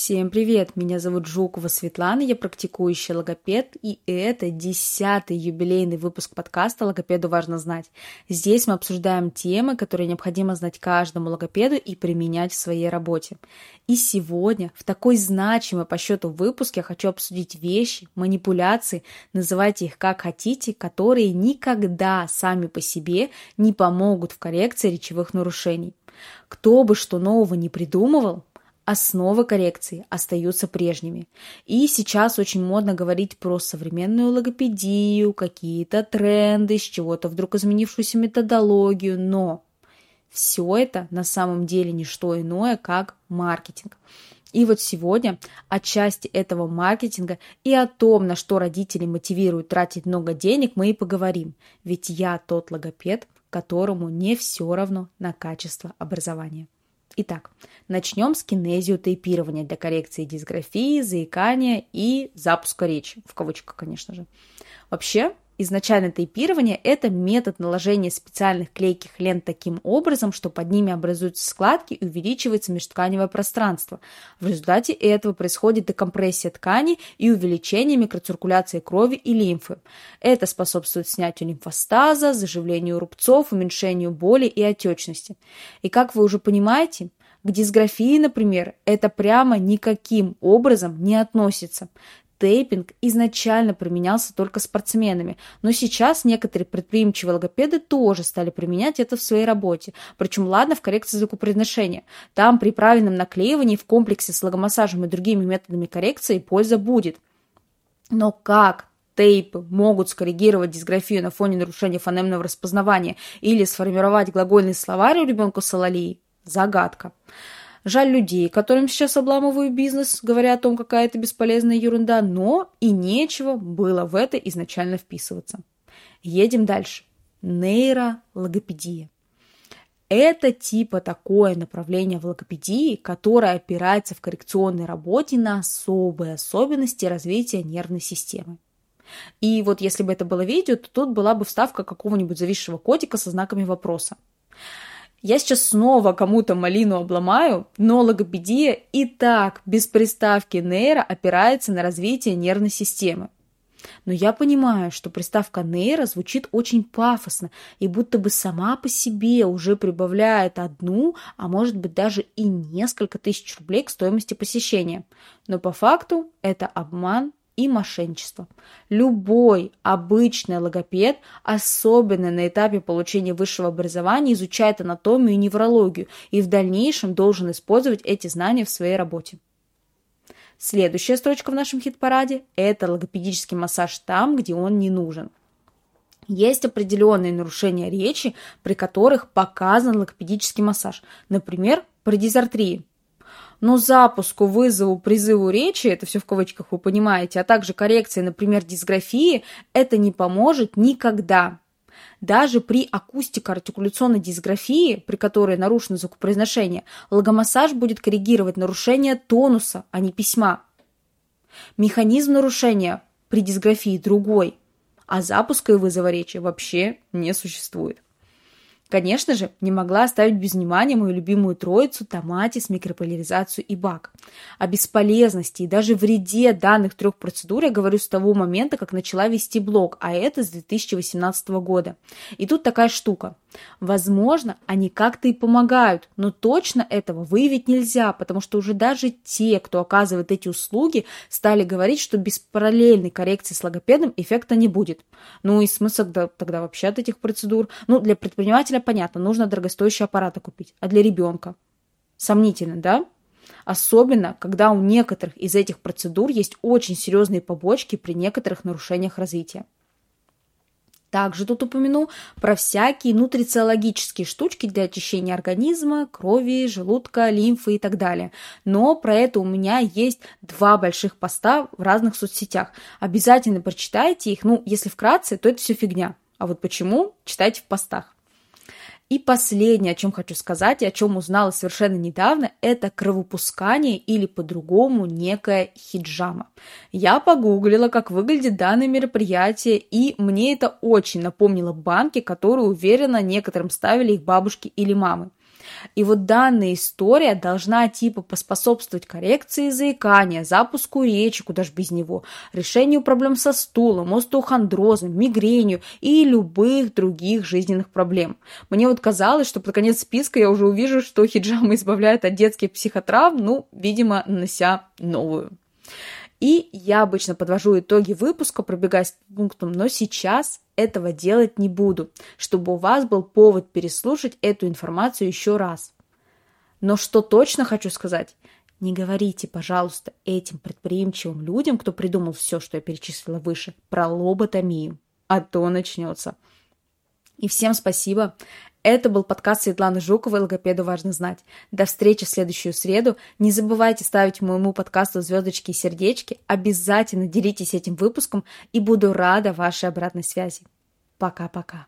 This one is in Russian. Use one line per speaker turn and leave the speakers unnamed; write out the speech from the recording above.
Всем привет! Меня зовут Жукова Светлана, я практикующий логопед, и это десятый юбилейный выпуск подкаста «Логопеду важно знать». Здесь мы обсуждаем темы, которые необходимо знать каждому логопеду и применять в своей работе. И сегодня, в такой значимой по счету выпуске, я хочу обсудить вещи, манипуляции, называйте их как хотите, которые никогда сами по себе не помогут в коррекции речевых нарушений. Кто бы что нового не придумывал, основы коррекции остаются прежними. И сейчас очень модно говорить про современную логопедию, какие-то тренды, с чего-то вдруг изменившуюся методологию, но все это на самом деле не что иное, как маркетинг. И вот сегодня о части этого маркетинга и о том, на что родители мотивируют тратить много денег, мы и поговорим. Ведь я тот логопед, которому не все равно на качество образования. Итак, начнем с кинезиотейпирования для коррекции дисграфии, заикания и запуска речи, в кавычках, конечно же. Вообще, изначально тейпирование – это метод наложения специальных клейких лент таким образом, что под ними образуются складки и увеличивается межтканевое пространство. В результате этого происходит декомпрессия тканей и увеличение микроциркуляции крови и лимфы. Это способствует снятию лимфостаза, заживлению рубцов, уменьшению боли и отечности. И как вы уже понимаете, к дисграфии, например, это прямо никаким образом не относится тейпинг изначально применялся только спортсменами, но сейчас некоторые предприимчивые логопеды тоже стали применять это в своей работе. Причем, ладно, в коррекции звукопроизношения. Там при правильном наклеивании в комплексе с логомассажем и другими методами коррекции польза будет. Но как тейпы могут скоррегировать дисграфию на фоне нарушения фонемного распознавания или сформировать глагольный словарь у ребенка с алалией? Загадка. Жаль людей, которым сейчас обламываю бизнес, говоря о том, какая это бесполезная ерунда, но и нечего было в это изначально вписываться. Едем дальше. Нейрологопедия. Это типа такое направление в логопедии, которое опирается в коррекционной работе на особые особенности развития нервной системы. И вот если бы это было видео, то тут была бы вставка какого-нибудь зависшего котика со знаками вопроса. Я сейчас снова кому-то малину обломаю, но логопедия и так без приставки нейро опирается на развитие нервной системы. Но я понимаю, что приставка нейро звучит очень пафосно и будто бы сама по себе уже прибавляет одну, а может быть даже и несколько тысяч рублей к стоимости посещения. Но по факту это обман и мошенничество. Любой обычный логопед, особенно на этапе получения высшего образования, изучает анатомию и неврологию и в дальнейшем должен использовать эти знания в своей работе. Следующая строчка в нашем хит-параде – это логопедический массаж там, где он не нужен. Есть определенные нарушения речи, при которых показан логопедический массаж. Например, при дизартрии но запуску, вызову, призыву речи, это все в кавычках вы понимаете, а также коррекции, например, дисграфии, это не поможет никогда. Даже при акустико-артикуляционной дисграфии, при которой нарушено звукопроизношение, логомассаж будет коррегировать нарушение тонуса, а не письма. Механизм нарушения при дисграфии другой, а запуска и вызова речи вообще не существует. Конечно же, не могла оставить без внимания мою любимую троицу томатис, микрополяризацию и бак. О бесполезности и даже вреде данных трех процедур я говорю с того момента, как начала вести блог, а это с 2018 года. И тут такая штука. Возможно, они как-то и помогают, но точно этого выявить нельзя, потому что уже даже те, кто оказывает эти услуги, стали говорить, что без параллельной коррекции с логопедом эффекта не будет. Ну и смысл тогда вообще от этих процедур? Ну, для предпринимателя понятно, нужно дорогостоящие аппараты купить, а для ребенка? Сомнительно, да? Особенно, когда у некоторых из этих процедур есть очень серьезные побочки при некоторых нарушениях развития. Также тут упомяну про всякие нутрициологические штучки для очищения организма, крови, желудка, лимфы и так далее. Но про это у меня есть два больших поста в разных соцсетях. Обязательно прочитайте их. Ну, если вкратце, то это все фигня. А вот почему, читайте в постах. И последнее, о чем хочу сказать, и о чем узнала совершенно недавно, это кровопускание или по-другому некая хиджама. Я погуглила, как выглядит данное мероприятие, и мне это очень напомнило банки, которые, уверенно, некоторым ставили их бабушки или мамы. И вот данная история должна типа поспособствовать коррекции заикания, запуску речи, куда ж без него, решению проблем со стулом, остеохондрозом, мигренью и любых других жизненных проблем. Мне вот казалось, что под конец списка я уже увижу, что хиджама избавляет от детских психотравм, ну, видимо, нанося новую. И я обычно подвожу итоги выпуска, пробегаясь по пунктам, но сейчас этого делать не буду, чтобы у вас был повод переслушать эту информацию еще раз. Но что точно хочу сказать, не говорите, пожалуйста, этим предприимчивым людям, кто придумал все, что я перечислила выше, про лоботомию, а то начнется. И всем спасибо. Это был подкаст Светланы Жуковой «Логопеду важно знать». До встречи в следующую среду. Не забывайте ставить моему подкасту звездочки и сердечки. Обязательно делитесь этим выпуском и буду рада вашей обратной связи. Пока-пока.